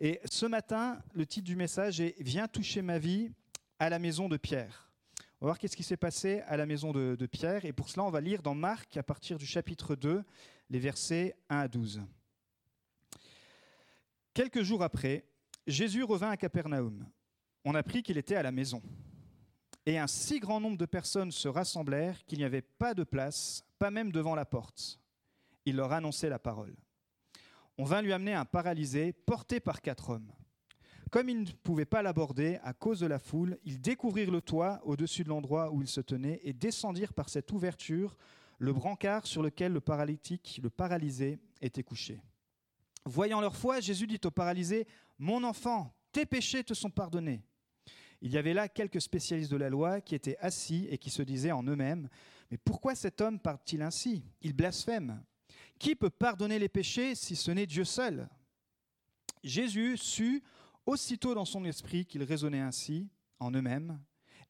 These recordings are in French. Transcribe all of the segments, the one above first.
Et ce matin, le titre du message est Viens toucher ma vie à la maison de Pierre. On va voir qu'est-ce qui s'est passé à la maison de, de Pierre. Et pour cela, on va lire dans Marc, à partir du chapitre 2, les versets 1 à 12. Quelques jours après, Jésus revint à Capernaum. On apprit qu'il était à la maison. Et un si grand nombre de personnes se rassemblèrent qu'il n'y avait pas de place, pas même devant la porte. Il leur annonçait la parole. On vint lui amener un paralysé porté par quatre hommes. Comme ils ne pouvaient pas l'aborder à cause de la foule, ils découvrirent le toit au-dessus de l'endroit où il se tenait et descendirent par cette ouverture le brancard sur lequel le paralytique, le paralysé, était couché. Voyant leur foi, Jésus dit au paralysé, Mon enfant, tes péchés te sont pardonnés. Il y avait là quelques spécialistes de la loi qui étaient assis et qui se disaient en eux-mêmes, Mais pourquoi cet homme parle-t-il ainsi? Il blasphème. Qui peut pardonner les péchés si ce n'est Dieu seul? Jésus sut aussitôt dans son esprit qu'ils raisonnaient ainsi en eux-mêmes,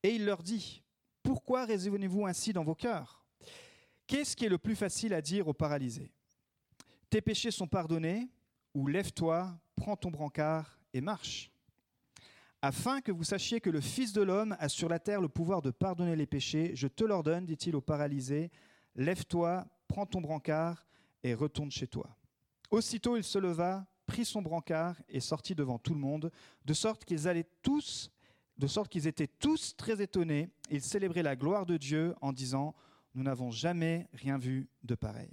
et il leur dit, Pourquoi raisonnez-vous ainsi dans vos cœurs? Qu'est-ce qui est le plus facile à dire aux paralysés? Tes péchés sont pardonnés, ou lève-toi, prends ton brancard et marche. Afin que vous sachiez que le Fils de l'homme a sur la terre le pouvoir de pardonner les péchés, je te l'ordonne, dit-il au paralysé, lève-toi, prends ton brancard et retourne chez toi. Aussitôt il se leva, prit son brancard et sortit devant tout le monde, de sorte qu'ils allaient tous, de sorte qu'ils étaient tous très étonnés. Ils célébraient la gloire de Dieu en disant Nous n'avons jamais rien vu de pareil.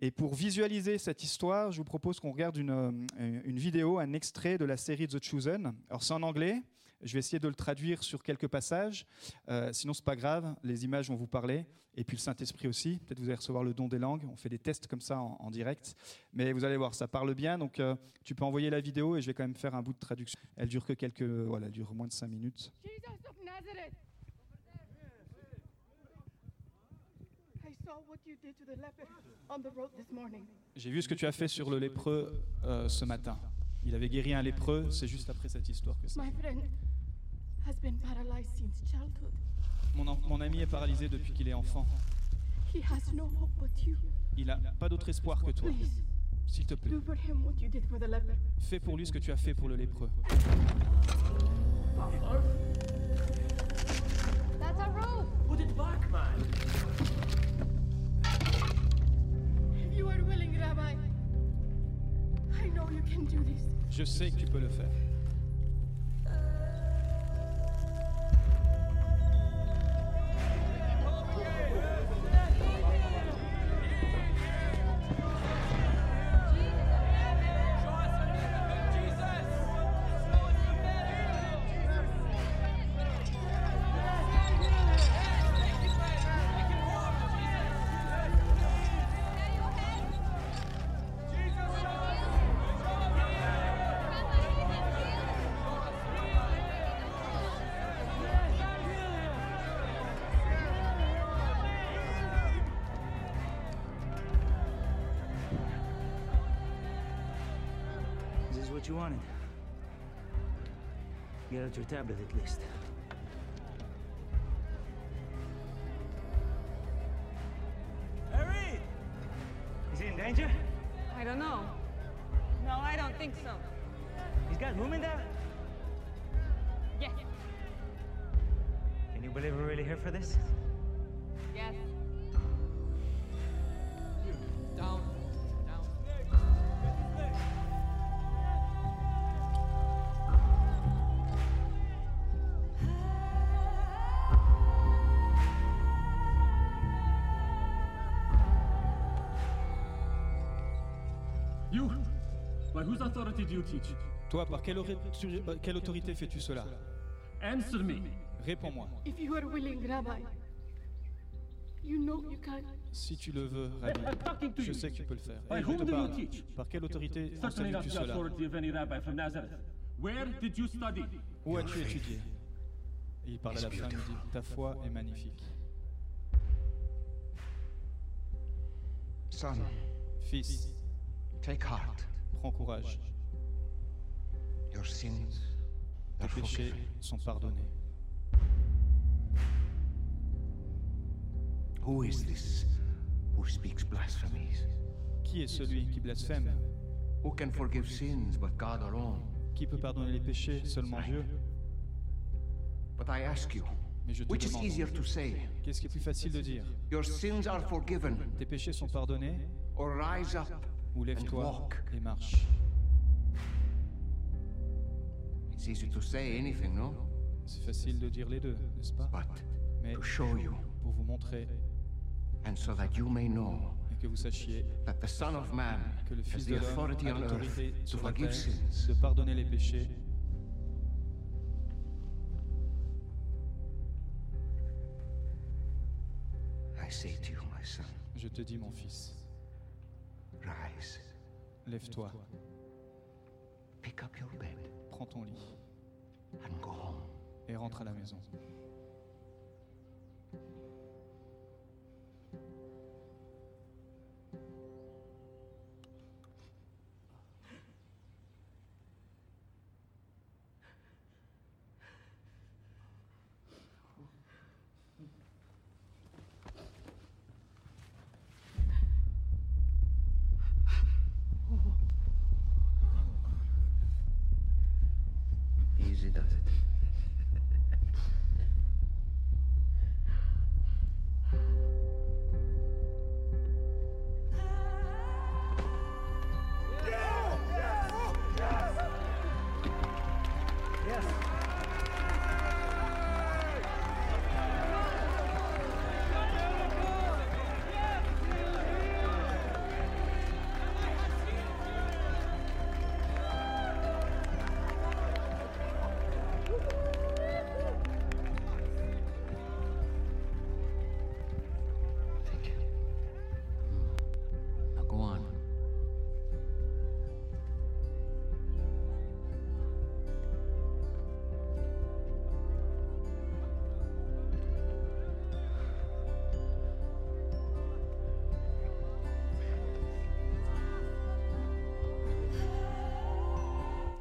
Et pour visualiser cette histoire, je vous propose qu'on regarde une, euh, une, vidéo, un extrait de la série The Chosen. Alors c'est en anglais, je vais essayer de le traduire sur quelques passages, euh, sinon c'est pas grave, les images vont vous parler, et puis le Saint-Esprit aussi, peut-être vous allez recevoir le don des langues, on fait des tests comme ça en, en direct, mais vous allez voir, ça parle bien, donc euh, tu peux envoyer la vidéo et je vais quand même faire un bout de traduction. Elle dure que quelques, voilà, elle dure moins de 5 minutes. Jesus of Nazareth. I saw what you did to the leper on the road this morning. J'ai vu ce que tu as fait sur le lépreux euh, ce matin. Il avait guéri un lépreux, c'est juste après cette histoire que ça. My friend has been paralyzed since childhood. Mon, en- mon ami est paralysé depuis qu'il est enfant. He has no hope but you. Il n'a pas d'autre espoir que toi. Please S'il te plaît, do for him what you did for the leper. fais pour lui ce que tu as fait pour le lépreux. That's a rope. Put it back, man. If you are willing, Rabbi, Je sais que tu peux le faire. What you wanted. Get out your tablet at least. Harry! Is he in danger? I don't know. No, I don't think so. He's got room in there? Yes. Can you believe we're really here for this? Yes. Down. Down. Whose authority do you teach? Toi, par quelle, ori- tu- euh, quelle autorité fais-tu cela? Answer me. Réponds-moi. If you are willing, Rabbi, you know you can. Si tu le veux, Rabbi, je you. sais que tu peux le faire. By Et je whom te do you parle. teach? Par quelle autorité Certainly not enseignes-tu the cela? authority of any rabbi from Nazareth. Where did you study? Où as-tu étudié? Et il parle à la femme, il dit Ta foi est magnifique. Son, Fils, take heart. Prends courage. Tes péchés sont pardonnés. Who is this who speaks blasphemies? Qui est celui qui blasphème? Who can forgive sins but God alone? Qui peut pardonner les péchés Seulement Dieu? But I ask you, Mais je te which is demande, easier to say? qu'est-ce qui est plus facile de dire? Your sins are forgiven, Tes péchés sont pardonnés? or rise up ou lève-toi et marche It's easy to say anything, no? C'est facile de dire les deux, n'est-ce pas? But Mais to show you, pour vous montrer and so that you may know et que vous sachiez that the Son of Man que le has Fils the de l'homme authority a l'autorité to sur la forgive terre sins. de pardonner les péchés. I say to you, my son, Je te dis, mon fils, rise, lève-toi, pick up your bed, prends ton lit and go home. et rentre à la maison.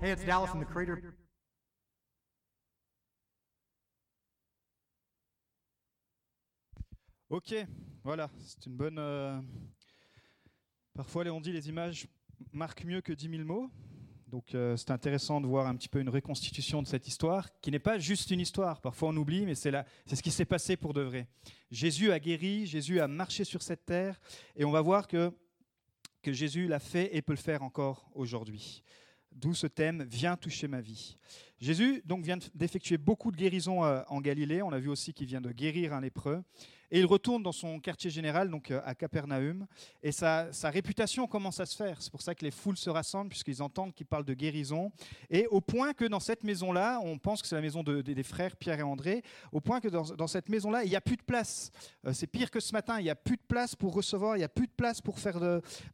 Hey, it's Dallas from the Creator. Ok, voilà, c'est une bonne. euh, Parfois, on dit les images marquent mieux que 10 000 mots. Donc, euh, c'est intéressant de voir un petit peu une reconstitution de cette histoire, qui n'est pas juste une histoire. Parfois, on oublie, mais c'est ce qui s'est passé pour de vrai. Jésus a guéri, Jésus a marché sur cette terre, et on va voir que que Jésus l'a fait et peut le faire encore aujourd'hui. D'où ce thème Viens toucher ma vie. Jésus donc vient d'effectuer beaucoup de guérisons euh, en Galilée. On a vu aussi qu'il vient de guérir un lépreux. Et il retourne dans son quartier général, donc euh, à Capernaum. Et sa, réputation commence à se faire. C'est pour ça que les foules se rassemblent, puisqu'ils entendent qu'il parle de guérison. Et au point que dans cette maison-là, on pense que c'est la maison de- de- des frères Pierre et André, au point que dans, cette maison-là, il n'y a plus de place. Euh, c'est pire que ce matin, il n'y a plus de place pour recevoir, il n'y a plus de place pour, faire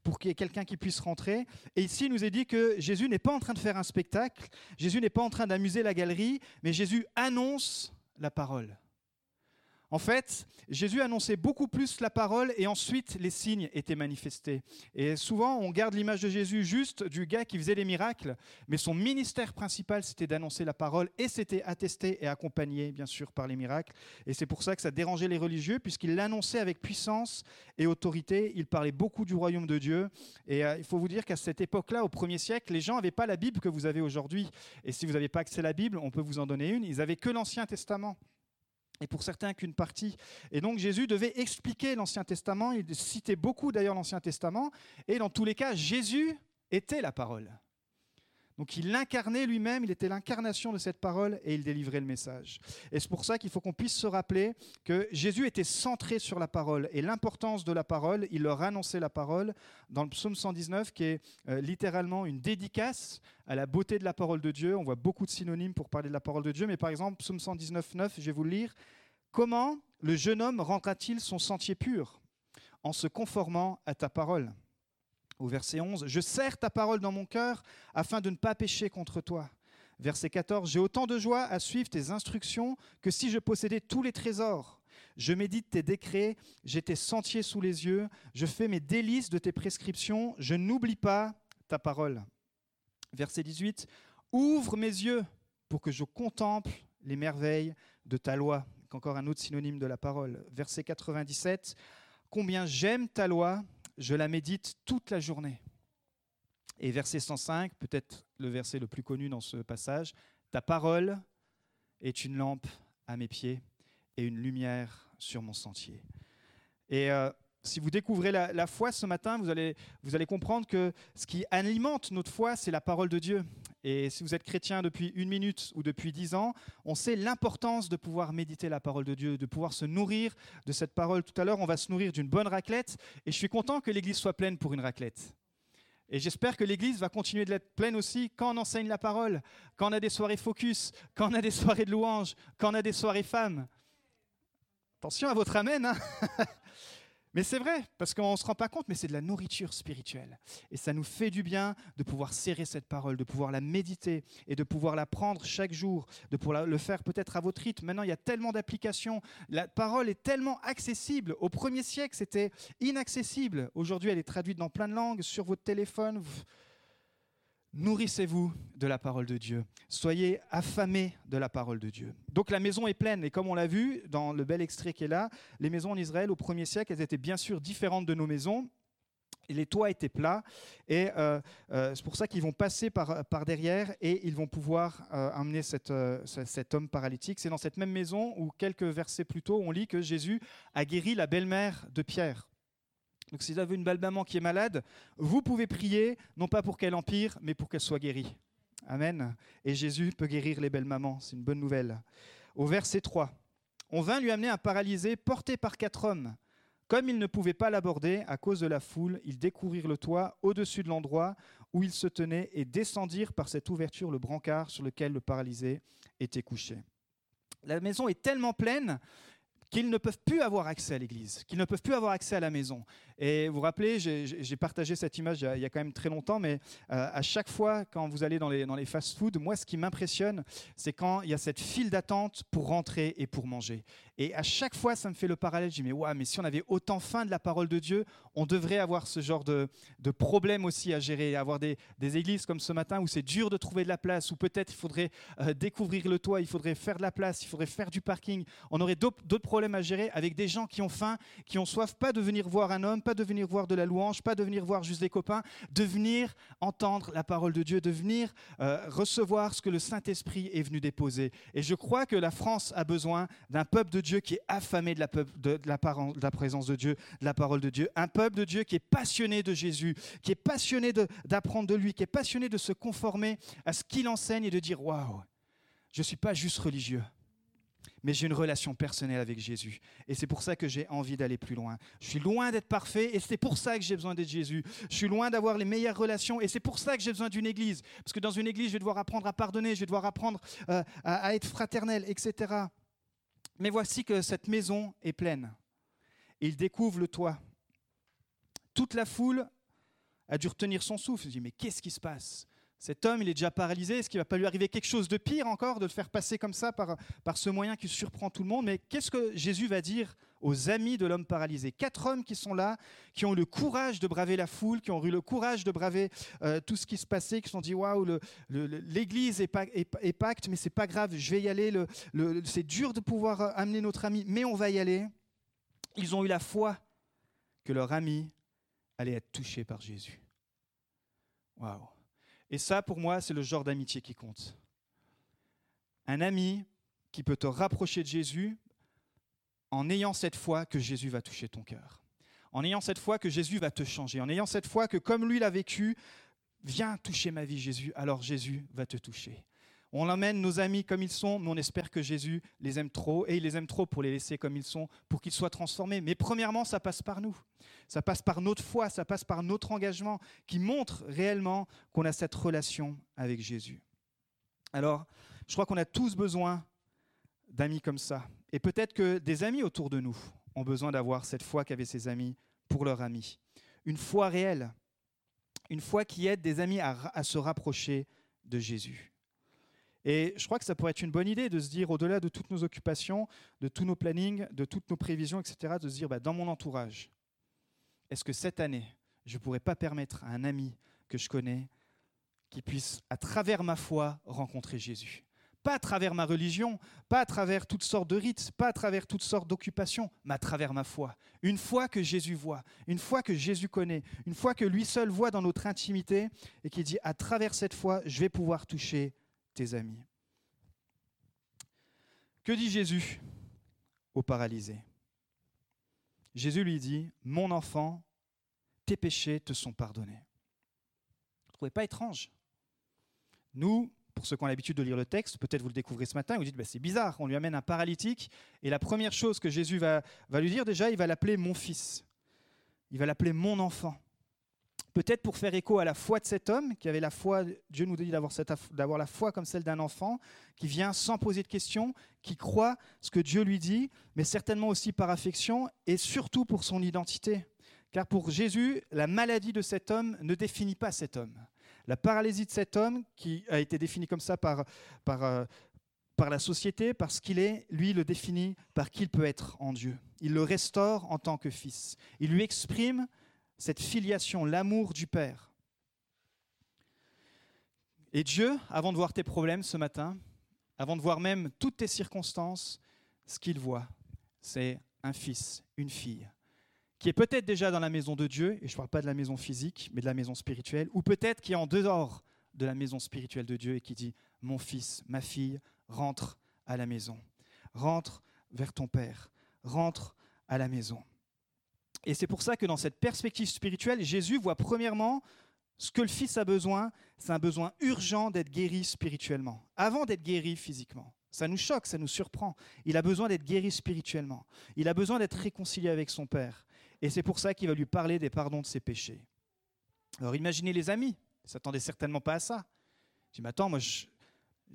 pour qu'il y ait quelqu'un qui puisse rentrer. Et ici, il nous est dit que Jésus n'est pas en train de faire un spectacle, Jésus n'est pas en train d'amuser la galerie, mais Jésus annonce la parole. En fait, Jésus annonçait beaucoup plus la parole et ensuite les signes étaient manifestés. Et souvent, on garde l'image de Jésus juste du gars qui faisait les miracles, mais son ministère principal, c'était d'annoncer la parole et c'était attesté et accompagné, bien sûr, par les miracles. Et c'est pour ça que ça dérangeait les religieux, puisqu'il l'annonçait avec puissance et autorité. Il parlait beaucoup du royaume de Dieu. Et euh, il faut vous dire qu'à cette époque-là, au 1er siècle, les gens n'avaient pas la Bible que vous avez aujourd'hui. Et si vous n'avez pas accès à la Bible, on peut vous en donner une. Ils n'avaient que l'Ancien Testament et pour certains qu'une partie. Et donc Jésus devait expliquer l'Ancien Testament, il citait beaucoup d'ailleurs l'Ancien Testament, et dans tous les cas, Jésus était la parole. Donc il l'incarnait lui-même, il était l'incarnation de cette parole et il délivrait le message. Et c'est pour ça qu'il faut qu'on puisse se rappeler que Jésus était centré sur la parole et l'importance de la parole, il leur annonçait la parole dans le psaume 119 qui est euh, littéralement une dédicace à la beauté de la parole de Dieu. On voit beaucoup de synonymes pour parler de la parole de Dieu, mais par exemple, psaume 119, 9, je vais vous le lire. Comment le jeune homme rendra-t-il son sentier pur En se conformant à ta parole? Au verset 11, Je serre ta parole dans mon cœur afin de ne pas pécher contre toi. Verset 14, J'ai autant de joie à suivre tes instructions que si je possédais tous les trésors. Je médite tes décrets, j'ai tes sentiers sous les yeux, je fais mes délices de tes prescriptions, je n'oublie pas ta parole. Verset 18, Ouvre mes yeux pour que je contemple les merveilles de ta loi. Encore un autre synonyme de la parole. Verset 97, Combien j'aime ta loi, je la médite toute la journée. Et verset 105, peut-être le verset le plus connu dans ce passage, Ta parole est une lampe à mes pieds et une lumière sur mon sentier. Et euh, si vous découvrez la, la foi ce matin, vous allez, vous allez comprendre que ce qui alimente notre foi, c'est la parole de Dieu. Et si vous êtes chrétien depuis une minute ou depuis dix ans, on sait l'importance de pouvoir méditer la parole de Dieu, de pouvoir se nourrir de cette parole. Tout à l'heure, on va se nourrir d'une bonne raclette. Et je suis content que l'Église soit pleine pour une raclette. Et j'espère que l'Église va continuer de l'être pleine aussi quand on enseigne la parole, quand on a des soirées focus, quand on a des soirées de louanges, quand on a des soirées femmes. Attention à votre amen. hein. mais c'est vrai, parce qu'on ne se rend pas compte, mais c'est de la nourriture spirituelle. Et ça nous fait du bien de pouvoir serrer cette parole, de pouvoir la méditer et de pouvoir la prendre chaque jour, de pouvoir le faire peut-être à votre rythme. Maintenant, il y a tellement d'applications. La parole est tellement accessible. Au premier siècle, c'était inaccessible. Aujourd'hui, elle est traduite dans plein de langues, sur votre téléphone. Nourrissez-vous de la parole de Dieu. Soyez affamés de la parole de Dieu. Donc la maison est pleine. Et comme on l'a vu dans le bel extrait qui est là, les maisons en Israël au premier siècle, elles étaient bien sûr différentes de nos maisons. Les toits étaient plats. Et euh, euh, c'est pour ça qu'ils vont passer par, par derrière et ils vont pouvoir euh, amener euh, ce- cet homme paralytique. C'est dans cette même maison où quelques versets plus tôt, on lit que Jésus a guéri la belle-mère de Pierre. Donc si vous avez une belle maman qui est malade, vous pouvez prier, non pas pour qu'elle empire, mais pour qu'elle soit guérie. Amen. Et Jésus peut guérir les belles mamans, c'est une bonne nouvelle. Au verset 3, on vint lui amener un paralysé porté par quatre hommes. Comme ils ne pouvaient pas l'aborder à cause de la foule, ils découvrirent le toit au-dessus de l'endroit où il se tenait et descendirent par cette ouverture le brancard sur lequel le paralysé était couché. La maison est tellement pleine qu'ils ne peuvent plus avoir accès à l'église, qu'ils ne peuvent plus avoir accès à la maison. Et vous vous rappelez, j'ai- partagé cette image il y a, quand même très longtemps, mais euh, à chaque fois quand vous allez dans les, fast-foods, moi ce qui m'impressionne, c'est quand il y a cette file d'attente pour rentrer et pour manger. Et à chaque fois, ça me fait le parallèle. Je dis, mais, ouais, mais si on avait autant faim de la parole de Dieu, on devrait avoir ce genre de, de problème aussi à gérer. Avoir des, églises comme ce matin où c'est dur de trouver de la place, où peut-être il faudrait euh, découvrir le toit, il faudrait faire de la place, il faudrait faire du parking. On aurait d'autres d'autres problèmes à gérer avec des gens qui ont faim, qui ont soif, pas de venir voir un homme, pas de venir voir de la louange, pas de venir voir juste des copains, de venir entendre la parole de Dieu, de venir euh, recevoir ce que le Saint-Esprit est venu déposer. Et je crois que la France a besoin d'un peuple de Dieu qui est affamé de la, de- de de présence de Dieu, de la parole de Dieu. Un peuple de Dieu qui est passionné de Jésus, qui est passionné de- d'apprendre de lui, qui est passionné de se conformer à ce qu'il enseigne et de dire Waouh, je ne suis pas juste religieux. Mais j'ai une relation personnelle avec Jésus. Et c'est pour ça que j'ai envie d'aller plus loin. Je suis loin d'être parfait et c'est pour ça que j'ai besoin d'être Jésus. Je suis loin d'avoir les meilleures relations et c'est pour ça que j'ai besoin d'une église. Parce que dans une église, je vais devoir apprendre à pardonner, je vais devoir apprendre euh, à, être fraternel, etc. Mais voici que cette maison est pleine. Il découvre le toit. Toute la foule a dû retenir son souffle. Il se dit, mais qu'est-ce qui se passe? Cet homme, il est déjà paralysé. Est-ce qu'il va pas lui arriver quelque chose de pire encore, de le faire passer comme ça par, par ce moyen qui surprend tout le monde? Mais qu'est-ce que Jésus va dire aux amis de l'homme paralysé? Quatre hommes qui sont là, qui ont eu le courage de braver la foule, qui ont eu le courage de braver euh, tout ce qui se passait, qui se sont dit, waouh, l'église est, est- pacte, mais c'est pas grave, je vais y aller. Le, le- c'est dur de pouvoir euh, amener notre ami, mais on va y aller. Ils ont eu la foi que leur ami allait être touché par Jésus. Waouh. Et ça, pour moi, c'est le genre d'amitié qui compte. Un ami qui peut te rapprocher de Jésus en ayant cette foi que Jésus va toucher ton cœur. En ayant cette foi que Jésus va te changer. En ayant cette foi que, comme lui l'a vécu, viens toucher ma vie, Jésus, alors Jésus va te toucher. On emmène nos amis comme ils sont, mais on espère que Jésus les aime trop, et il les aime trop pour les laisser comme ils sont, pour qu'ils soient transformés. Mais premièrement, ça passe par nous. Ça passe par notre foi, ça passe par notre engagement, qui montre réellement qu'on a cette relation avec Jésus. Alors, je crois qu'on a tous besoin d'amis comme ça. Et peut-être que des amis autour de nous ont besoin d'avoir cette foi qu'avaient ces amis pour leurs amis. Une foi réelle. Une foi qui aide des amis à se rapprocher de Jésus. Et je crois que ça pourrait être une bonne idée de se dire, au-delà de toutes nos occupations, de tous nos plannings, de toutes nos prévisions, etc., de se dire, bah, dans mon entourage, est-ce que cette année, je ne pourrais pas permettre à un ami que je connais qui puisse, à travers ma foi, rencontrer Jésus? Pas à travers ma religion, pas à travers toutes sortes de rites, pas à travers toutes sortes d'occupations, mais à travers ma foi. Une fois que Jésus voit, une fois que Jésus connaît, une fois que lui seul voit dans notre intimité et qu'il dit à travers cette foi, je vais pouvoir toucher tes amis. Que dit Jésus au paralysé Jésus lui dit, mon enfant, tes péchés te sont pardonnés. Vous ne trouvez pas étrange? Nous, pour ceux qui ont l'habitude de lire le texte, peut-être vous le découvrez ce matin, vous dites, bah, c'est bizarre, on lui amène un paralytique, et la première chose que Jésus va lui dire déjà, il va l'appeler mon fils, il va l'appeler mon enfant. Peut-être pour faire écho à la foi de cet homme, qui avait la foi, Dieu nous dit d'avoir, d'avoir la foi comme celle d'un enfant, qui vient sans poser de questions, qui croit ce que Dieu lui dit, mais certainement aussi par affection, et surtout pour son identité. Car pour Jésus, la maladie de cet homme ne définit pas cet homme. La paralysie de cet homme, qui a été définie comme ça par, par, euh, par la société, parce qu'il est, lui le définit par qui il peut être en Dieu. Il le restaure en tant que fils. Il lui exprime cette filiation, l'amour du Père. Et Dieu, avant de voir tes problèmes ce matin, avant de voir même toutes tes circonstances, ce qu'il voit, c'est un fils, une fille, qui est peut-être déjà dans la maison de Dieu, et je ne parle pas de la maison physique, mais de la maison spirituelle, ou peut-être qui est en dehors de la maison spirituelle de Dieu et qui dit, mon fils, ma fille, rentre à la maison, rentre vers ton Père, rentre à la maison. Et c'est pour ça que dans cette perspective spirituelle, Jésus voit premièrement ce que le Fils a besoin, c'est un besoin urgent d'être guéri spirituellement, avant d'être guéri physiquement. Ça nous choque, ça nous surprend. Il a besoin d'être guéri spirituellement. Il a besoin d'être réconcilié avec son Père. Et c'est pour ça qu'il va lui parler des pardons de ses péchés. Alors imaginez les amis, ils ne s'attendaient certainement pas à ça. Je dis, mais attends, moi j'ai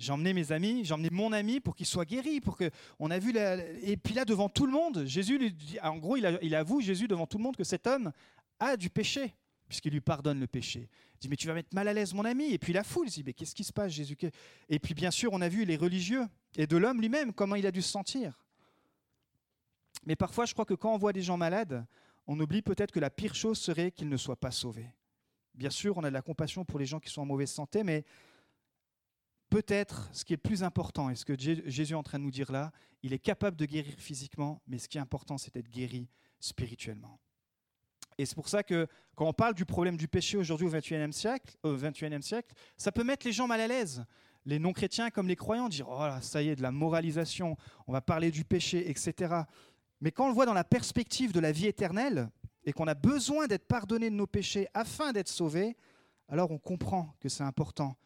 emmené mes amis, emmené mon ami pour qu'il soit guéri, pour que on a vu la... et puis là devant tout le monde, Jésus lui dit, en gros il, il avoue Jésus devant tout le monde que cet homme a du péché puisqu'il lui pardonne le péché. Il dit mais tu vas mettre mal à l'aise mon ami et puis la foule dit mais qu'est-ce qui se passe Jésus? Et puis bien sûr on a vu les religieux et de l'homme lui-même comment il a dû se sentir. Mais parfois je crois que quand on voit des gens malades, on oublie peut-être que la pire chose serait qu'ils ne soient pas sauvés. Bien sûr, on a de la compassion pour les gens qui sont en mauvaise santé, mais peut-être ce qui est plus important, et ce que Jésus est en train de nous dire là, il est capable de guérir physiquement, mais ce qui est important, c'est d'être guéri spirituellement. Et c'est pour ça que quand on parle du problème du péché aujourd'hui au XXIe siècle, au siècle, ça peut mettre les gens mal à l'aise. Les non-chrétiens comme les croyants dire oh là, ça y est, de la moralisation, on va parler du péché, etc. Mais quand on le voit dans la perspective de la vie éternelle et qu'on a besoin d'être pardonné de nos péchés afin d'être sauvé, alors on comprend que c'est important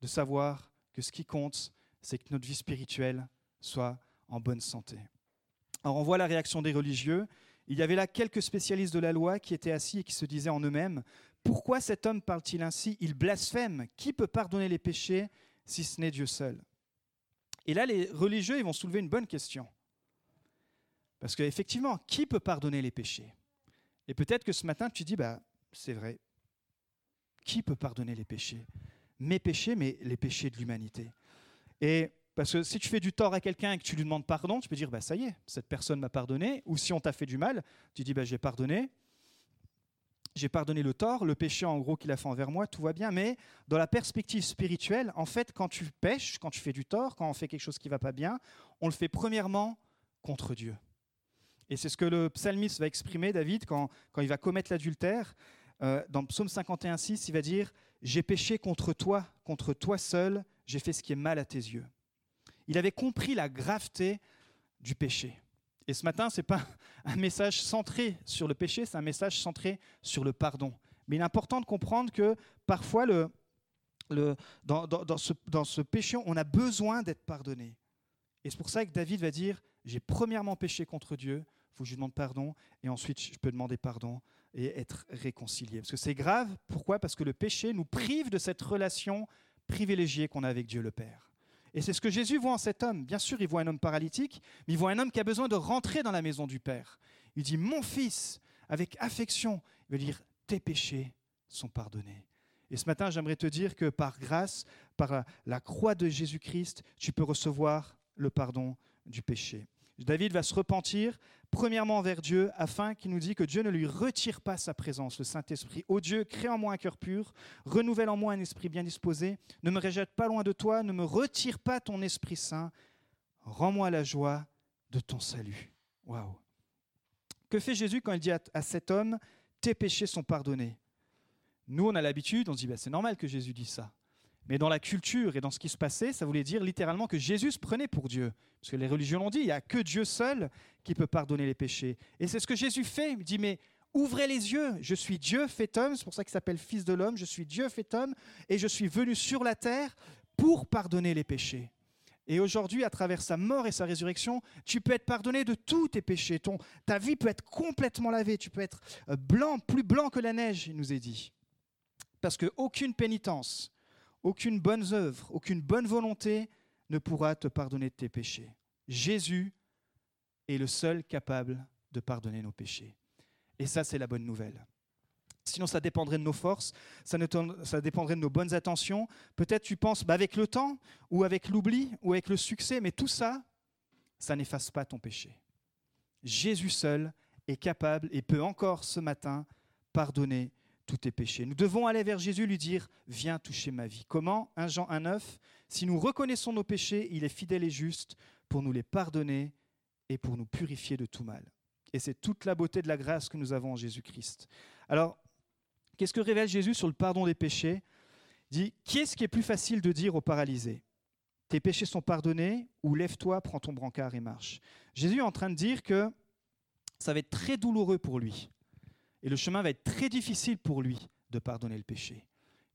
de savoir que ce qui compte, c'est que notre vie spirituelle soit en bonne santé. Alors on voit la réaction des religieux. Il y avait là quelques spécialistes de la loi qui étaient assis et qui se disaient en eux-mêmes, pourquoi cet homme parle-t-il ainsi? Il blasphème. Qui peut pardonner les péchés si ce n'est Dieu seul? Et là, les religieux ils vont soulever une bonne question. Parce qu'effectivement, qui peut pardonner les péchés? Et peut-être que ce matin, tu dis, bah, c'est vrai. Qui peut pardonner les péchés? Mes péchés, mais les péchés de l'humanité. Et parce que si tu fais du tort à quelqu'un et que tu lui demandes pardon, tu peux dire, bah, ça y est, cette personne m'a pardonné. Ou si on t'a fait du mal, tu dis, bah, j'ai pardonné. J'ai pardonné le tort, le péché en gros qu'il a fait envers moi, tout va bien. Mais dans la perspective spirituelle, en fait, quand tu pêches, quand tu fais du tort, quand on fait quelque chose qui va pas bien, on le fait premièrement contre Dieu. Et c'est ce que le psalmiste va exprimer, David, quand, quand il va commettre l'adultère. Euh, dans Psaume 51.6, il va dire J'ai péché contre toi, contre toi seul, j'ai fait ce qui est mal à tes yeux. Il avait compris la graveté du péché. Et ce matin, ce n'est pas un message centré sur le péché, c'est un message centré sur le pardon. Mais il est important de comprendre que parfois, le, dans, dans, ce, dans ce péché, on a besoin d'être pardonné. Et c'est pour ça que David va dire J'ai premièrement péché contre Dieu, faut que je lui demande pardon, et ensuite je peux demander pardon et être réconcilié. Parce que c'est grave, pourquoi? Parce que le péché nous prive de cette relation privilégiée qu'on a avec Dieu le Père. Et c'est ce que Jésus voit en cet homme. Bien sûr, il voit un homme paralytique, mais il voit un homme qui a besoin de rentrer dans la maison du Père. Il dit, mon fils, avec affection, il veut dire, tes péchés sont pardonnés. Et ce matin, j'aimerais te dire que par grâce, par la croix de Jésus-Christ, tu peux recevoir le pardon du péché. David va se repentir Premièrement envers Dieu, afin qu'il nous dit que Dieu ne lui retire pas sa présence, le Saint-Esprit. Ô Dieu, crée en moi un cœur pur, renouvelle en moi un esprit bien disposé, ne me rejette pas loin de toi, ne me retire pas ton Esprit Saint, rends-moi la joie de ton salut. Waouh. Que fait Jésus quand il dit à, à cet homme, tes péchés sont pardonnés? Nous, on a l'habitude, on se dit, bah, c'est normal que Jésus dise ça. Mais dans la culture et dans ce qui se passait, ça voulait dire littéralement que Jésus se prenait pour Dieu. Parce que les religions l'ont dit, il n'y a que Dieu seul qui peut pardonner les péchés. Et c'est ce que Jésus fait. Il dit, mais ouvrez les yeux, je suis Dieu fait homme, c'est pour ça qu'il s'appelle Fils de l'homme, je suis Dieu fait homme, et je suis venu sur la terre pour pardonner les péchés. Et aujourd'hui, à travers sa mort et sa résurrection, tu peux être pardonné de tous tes péchés. Ton, ta vie peut être complètement lavée. Tu peux être euh, blanc, plus blanc que la neige, il nous est dit. Parce qu'aucune pénitence, aucune bonne œuvre, aucune bonne volonté ne pourra te pardonner tes péchés. Jésus est le seul capable de pardonner nos péchés. Et ça, c'est la bonne nouvelle. Sinon, ça dépendrait de nos forces, ça, dépendrait de nos bonnes intentions. Peut-être tu penses bah, avec le temps, ou avec l'oubli, ou avec le succès, mais tout ça, ça n'efface pas ton péché. Jésus seul est capable et peut encore ce matin pardonner tous tes péchés. Nous devons aller vers Jésus, lui dire, viens toucher ma vie. Comment? 1 Jean 1,9 Si nous reconnaissons nos péchés, il est fidèle et juste pour nous les pardonner et pour nous purifier de tout mal. Et c'est toute la beauté de la grâce que nous avons en Jésus-Christ. Alors, qu'est-ce que révèle Jésus sur le pardon des péchés? Il dit, qu'est-ce qui est plus facile de dire aux paralysés? Tes péchés sont pardonnés ou lève-toi, prends ton brancard et marche. Jésus est en train de dire que ça va être très douloureux pour lui. Et le chemin va être très difficile pour lui de pardonner le péché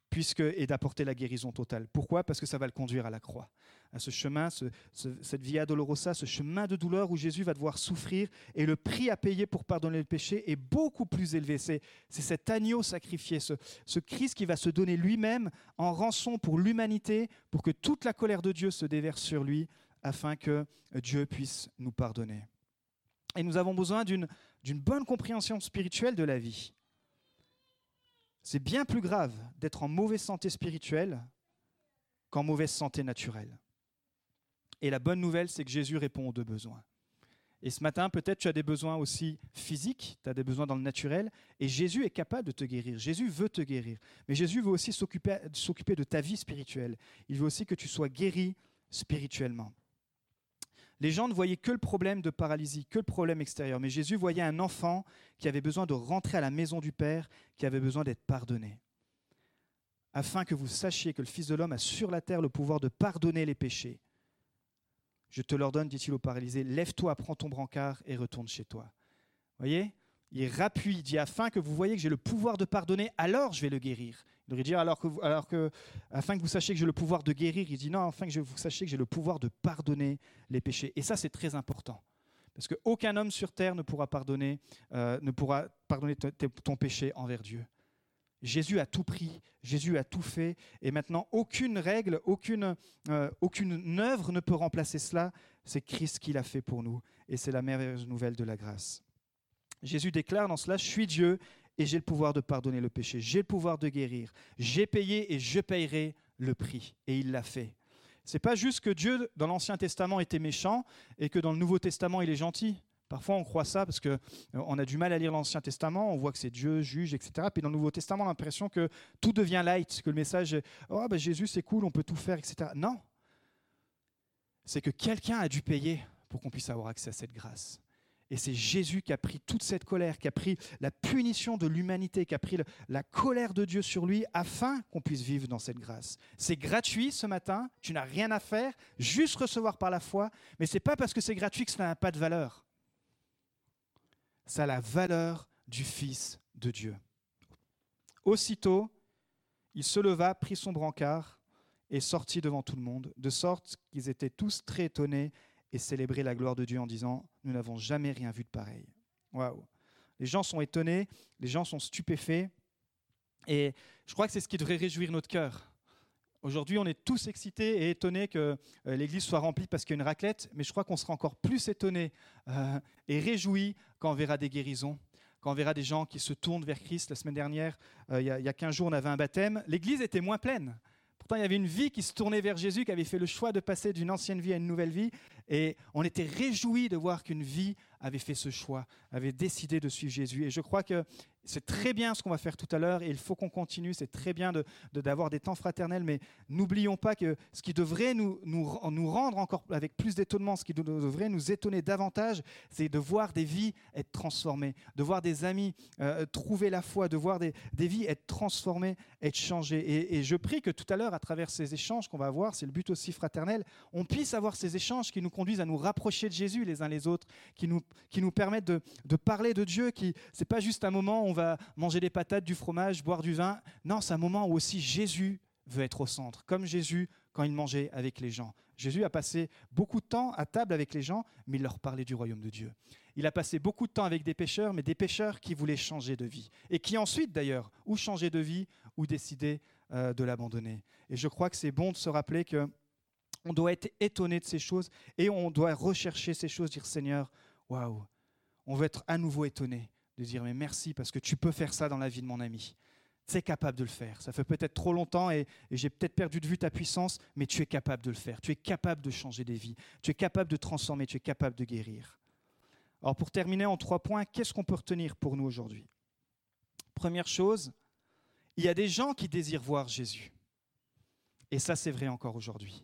puisque, et d'apporter la guérison totale. Pourquoi? Parce que ça va le conduire à la croix. À ce chemin, ce- ce- cette via dolorosa, ce chemin de douleur où Jésus va devoir souffrir et le prix à payer pour pardonner le péché est beaucoup plus élevé. C'est cet agneau sacrifié, ce Christ qui va se donner lui-même en rançon pour l'humanité, pour que toute la colère de Dieu se déverse sur lui, afin que Dieu puisse nous pardonner. Et nous avons besoin d'une d'une bonne compréhension spirituelle de la vie. C'est bien plus grave d'être en mauvaise santé spirituelle qu'en mauvaise santé naturelle. Et la bonne nouvelle, c'est que Jésus répond aux deux besoins. Et ce matin, peut-être tu as des besoins aussi physiques, tu as des besoins dans le naturel, et Jésus est capable de te guérir. Jésus veut te guérir. Mais Jésus veut aussi s'occuper de ta vie spirituelle. Il veut aussi que tu sois guéri spirituellement. Les gens ne voyaient que le problème de paralysie, que le problème extérieur. Mais Jésus voyait un enfant qui avait besoin de rentrer à la maison du Père, qui avait besoin d'être pardonné. Afin que vous sachiez que le Fils de l'homme a sur la terre le pouvoir de pardonner les péchés. Je te l'ordonne, dit-il au paralysé, lève-toi, prends ton brancard et retourne chez toi. voyez? Il rappuie, il dit, afin que vous voyez que j'ai le pouvoir de pardonner, alors je vais le guérir. Il devrait dire, alors que, alors que, afin que vous sachiez que j'ai le pouvoir de guérir, il dit, non, afin que vous sachiez que j'ai le pouvoir de pardonner les péchés. Et ça, c'est très important. Parce qu'aucun homme sur terre ne pourra pardonner, euh, ne pourra pardonner ton péché envers Dieu. Jésus a tout pris, Jésus a tout fait, et maintenant aucune règle, aucune, euh, aucune œuvre ne peut remplacer cela. C'est Christ qui l'a fait pour nous, et c'est la merveilleuse nouvelle de la grâce. Jésus déclare dans cela, je suis Dieu et j'ai le pouvoir de pardonner le péché, j'ai le pouvoir de guérir, j'ai payé et je payerai le prix, et il l'a fait. C'est pas juste que Dieu dans l'Ancien Testament était méchant et que dans le Nouveau Testament il est gentil. Parfois on croit ça parce que euh, on a du mal à lire l'Ancien Testament, on voit que c'est Dieu juge, etc. Puis dans le Nouveau Testament, on a l'impression que tout devient light, que le message est oh ben Jésus c'est cool, on peut tout faire, etc. Non, c'est que quelqu'un a dû payer pour qu'on puisse avoir accès à cette grâce. Et c'est Jésus qui a pris toute cette colère, qui a pris la punition de l'humanité, qui a pris la colère de Dieu sur lui afin qu'on puisse vivre dans cette grâce. C'est gratuit ce matin, tu n'as rien à faire, juste recevoir par la foi, mais c'est pas parce que c'est gratuit que ça n'a pas de valeur. Ça a la valeur du Fils de Dieu. Aussitôt, il se leva, prit son brancard et sortit devant tout le monde, de sorte qu'ils étaient tous très étonnés et célébraient la gloire de Dieu en disant Nous n'avons jamais rien vu de pareil. Waouh Les gens sont étonnés, les gens sont stupéfaits, et je crois que c'est ce qui devrait réjouir notre cœur. Aujourd'hui, on est tous excités et étonnés que euh, l'église soit remplie parce qu'il y a une raclette, mais je crois qu'on sera encore plus étonnés euh, et réjouis quand on verra des guérisons, quand on verra des gens qui se tournent vers Christ. La semaine dernière, euh, il y, a- il y a 15 jours, on avait un baptême. L'église était moins pleine. Pourtant, il y avait une vie qui se tournait vers Jésus, qui avait fait le choix de passer d'une ancienne vie à une nouvelle vie. Et on était réjouis de voir qu'une vie avait fait ce choix, avait décidé de suivre Jésus. Et je crois que c'est très bien ce qu'on va faire tout à l'heure et il faut qu'on continue. C'est très bien d'avoir de, des temps fraternels, mais n'oublions pas que ce qui devrait nous, nous, nous rendre encore avec plus d'étonnement, ce qui de- devrait nous étonner davantage, c'est de voir des vies être transformées, de voir des amis euh, trouver la foi, de voir des, des vies être transformées, être changées. Et, et je prie que tout à l'heure, à travers ces échanges qu'on va avoir, c'est le but aussi fraternel, on puisse avoir ces échanges qui nous conduisent à nous rapprocher de Jésus les uns les autres, qui nous, qui nous permettent de, de parler de Dieu, qui c'est pas juste un moment où on va manger des patates, du fromage, boire du vin. Non, c'est un moment où aussi Jésus veut être au centre, comme Jésus quand il mangeait avec les gens. Jésus a passé beaucoup de temps à table avec les gens, mais il leur parlait du royaume de Dieu. Il a passé beaucoup de temps avec des pécheurs, mais des pécheurs qui voulaient changer de vie. Et qui ensuite, d'ailleurs, ou changer de vie, ou décider euh, de l'abandonner. Et je crois que c'est bon de se rappeler que on doit être étonné de ces choses et on doit rechercher ces choses, dire Seigneur, waouh, on veut être à nouveau étonné, de dire mais merci parce que tu peux faire ça dans la vie de mon ami. Tu es capable de le faire. Ça fait peut-être trop longtemps et, et j'ai peut-être perdu de vue ta puissance, mais tu es capable de le faire. Tu es capable de changer des vies. Tu es capable de transformer. Tu es capable de guérir. Alors pour terminer en trois points, qu'est-ce qu'on peut retenir pour nous aujourd'hui? Première chose, il y a des gens qui désirent voir Jésus. Et ça, c'est vrai encore aujourd'hui.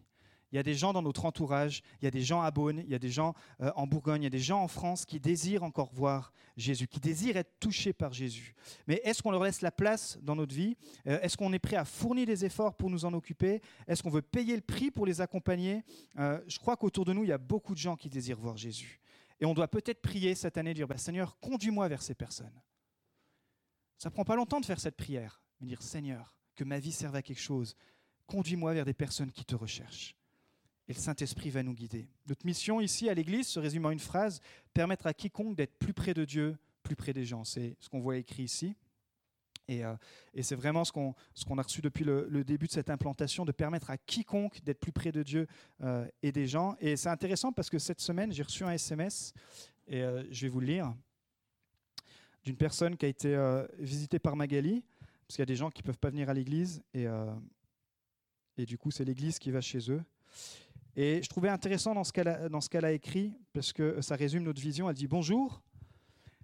Il y a des gens dans notre entourage, il y a des gens à Beaune, il y a des gens euh, en Bourgogne, il y a des gens en France qui désirent encore voir Jésus, qui désirent être touchés par Jésus. Mais est-ce qu'on leur laisse la place dans notre vie? Euh, Est-ce qu'on est prêt à fournir des efforts pour nous en occuper? Est-ce qu'on veut payer le prix pour les accompagner? Euh, Je crois qu'autour de nous, il y a beaucoup de gens qui désirent voir Jésus. Et on doit peut-être prier cette année, dire bah, Seigneur, conduis-moi vers ces personnes. Ça prend pas longtemps de faire cette prière, mais dire Seigneur, que ma vie serve à quelque chose. Conduis-moi vers des personnes qui te recherchent. Et le Saint-Esprit va nous guider. Notre mission ici à l'Église se résume en une phrase permettre à quiconque d'être plus près de Dieu, plus près des gens. C'est ce qu'on voit écrit ici. Et, euh, c'est vraiment ce qu'on a reçu depuis le, début de cette implantation, de permettre à quiconque d'être plus près de Dieu euh, et des gens. Et c'est intéressant parce que cette semaine, j'ai reçu un SMS, et euh, je vais vous le lire, d'une personne qui a été visitée par Magali, parce qu'il y a des gens qui ne peuvent pas venir à l'église, et du coup, c'est l'église qui va chez eux. Et je trouvais intéressant dans ce qu'elle a, écrit, parce que ça résume notre vision. Elle dit Bonjour,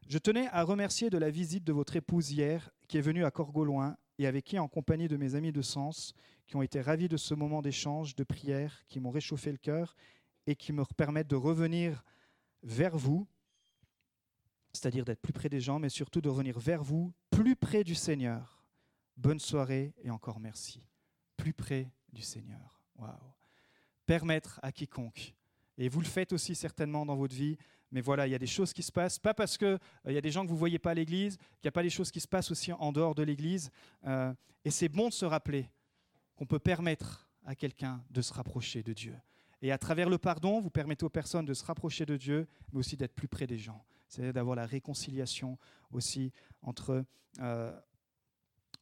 je tenais à remercier de la visite de votre épouse hier, qui est venue à Corgoloin, et avec qui, en compagnie de mes amis de Sens, qui ont été ravis de ce moment d'échange, de prière, qui m'ont réchauffé le cœur et qui me permettent de revenir vers vous, c'est-à-dire d'être plus près des gens, mais surtout de revenir vers vous, plus près du Seigneur. Bonne soirée et encore merci. Plus près du Seigneur. Waouh. Permettre à quiconque. Et vous le faites aussi certainement dans votre vie. Mais voilà, il y a des choses qui se passent, pas parce qu'il il y a des gens que vous ne voyez pas à l'église, qu'il n'y a pas des choses qui se passent aussi en dehors de l'église. Euh, et c'est bon de se rappeler qu'on peut permettre à quelqu'un de se rapprocher de Dieu. Et à travers le pardon, vous permettez aux personnes de se rapprocher de Dieu, mais aussi d'être plus près des gens. C'est d'avoir la réconciliation aussi entre, euh,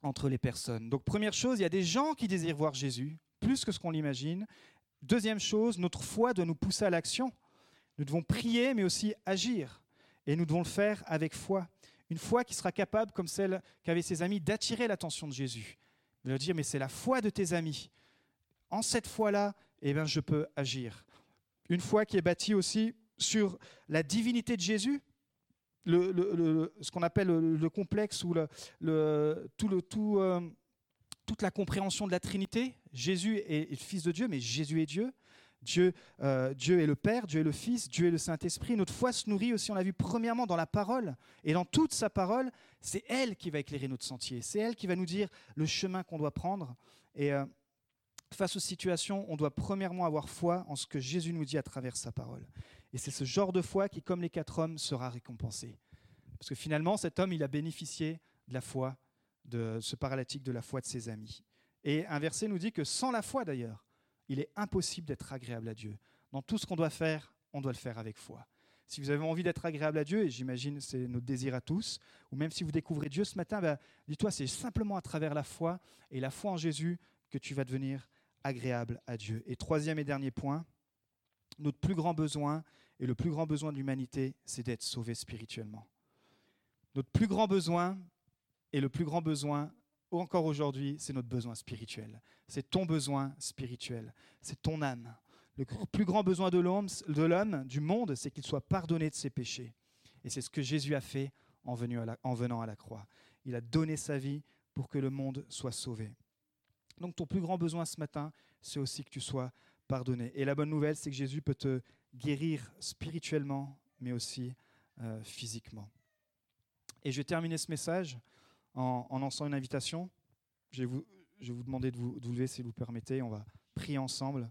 entre les personnes. Donc première chose, il y a des gens qui désirent voir Jésus, plus que ce qu'on l'imagine. Deuxième chose, notre foi doit nous pousser à l'action. Nous devons prier, mais aussi agir. Et nous devons le faire avec foi. Une foi qui sera capable, comme celle qu'avaient ses amis, d'attirer l'attention de Jésus. De leur dire, mais c'est la foi de tes amis. En cette foi-là, eh bien, je peux agir. Une foi qui est bâtie aussi sur la divinité de Jésus, ce qu'on appelle le, le complexe ou tout le, tout, euh, toute la compréhension de la Trinité. Jésus est, le Fils de Dieu, mais Jésus est Dieu. Dieu, euh, Dieu est le Père, Dieu est le Fils, Dieu est le Saint-Esprit. Notre foi se nourrit aussi, on l'a vu premièrement dans la parole. Et dans toute sa parole, c'est elle qui va éclairer notre sentier. C'est elle qui va nous dire le chemin qu'on doit prendre. Et euh, face aux situations, on doit premièrement avoir foi en ce que Jésus nous dit à travers sa parole. Et c'est ce genre de foi qui, comme les quatre hommes, sera récompensé. Parce que finalement, cet homme, il a bénéficié de la foi de ce paralytique, de la foi de ses amis. Et un verset nous dit que sans la foi, d'ailleurs, il est impossible d'être agréable à Dieu. Dans tout ce qu'on doit faire, on doit le faire avec foi. Si vous avez envie d'être agréable à Dieu, et j'imagine c'est notre désir à tous, ou même si vous découvrez Dieu ce matin, ben, dis-toi, c'est simplement à travers la foi et la foi en Jésus que tu vas devenir agréable à Dieu. Et troisième et dernier point, notre plus grand besoin et le plus grand besoin de l'humanité, c'est d'être sauvé spirituellement. Notre plus grand besoin et le plus grand besoin encore aujourd'hui, c'est notre besoin spirituel. C'est ton besoin spirituel. C'est ton âme. Le plus grand besoin de l'homme, du monde, c'est qu'il soit pardonné de ses péchés. Et c'est ce que Jésus a fait en venant à la croix. Il a donné sa vie pour que le monde soit sauvé. Donc ton plus grand besoin ce matin, c'est aussi que tu sois pardonné. Et la bonne nouvelle, c'est que Jésus peut te guérir spirituellement, mais aussi euh, physiquement. Et je vais terminer ce message en, en lançant une invitation. Je vais vous, demander de vous, de vous lever si vous le permettez. On va prier ensemble.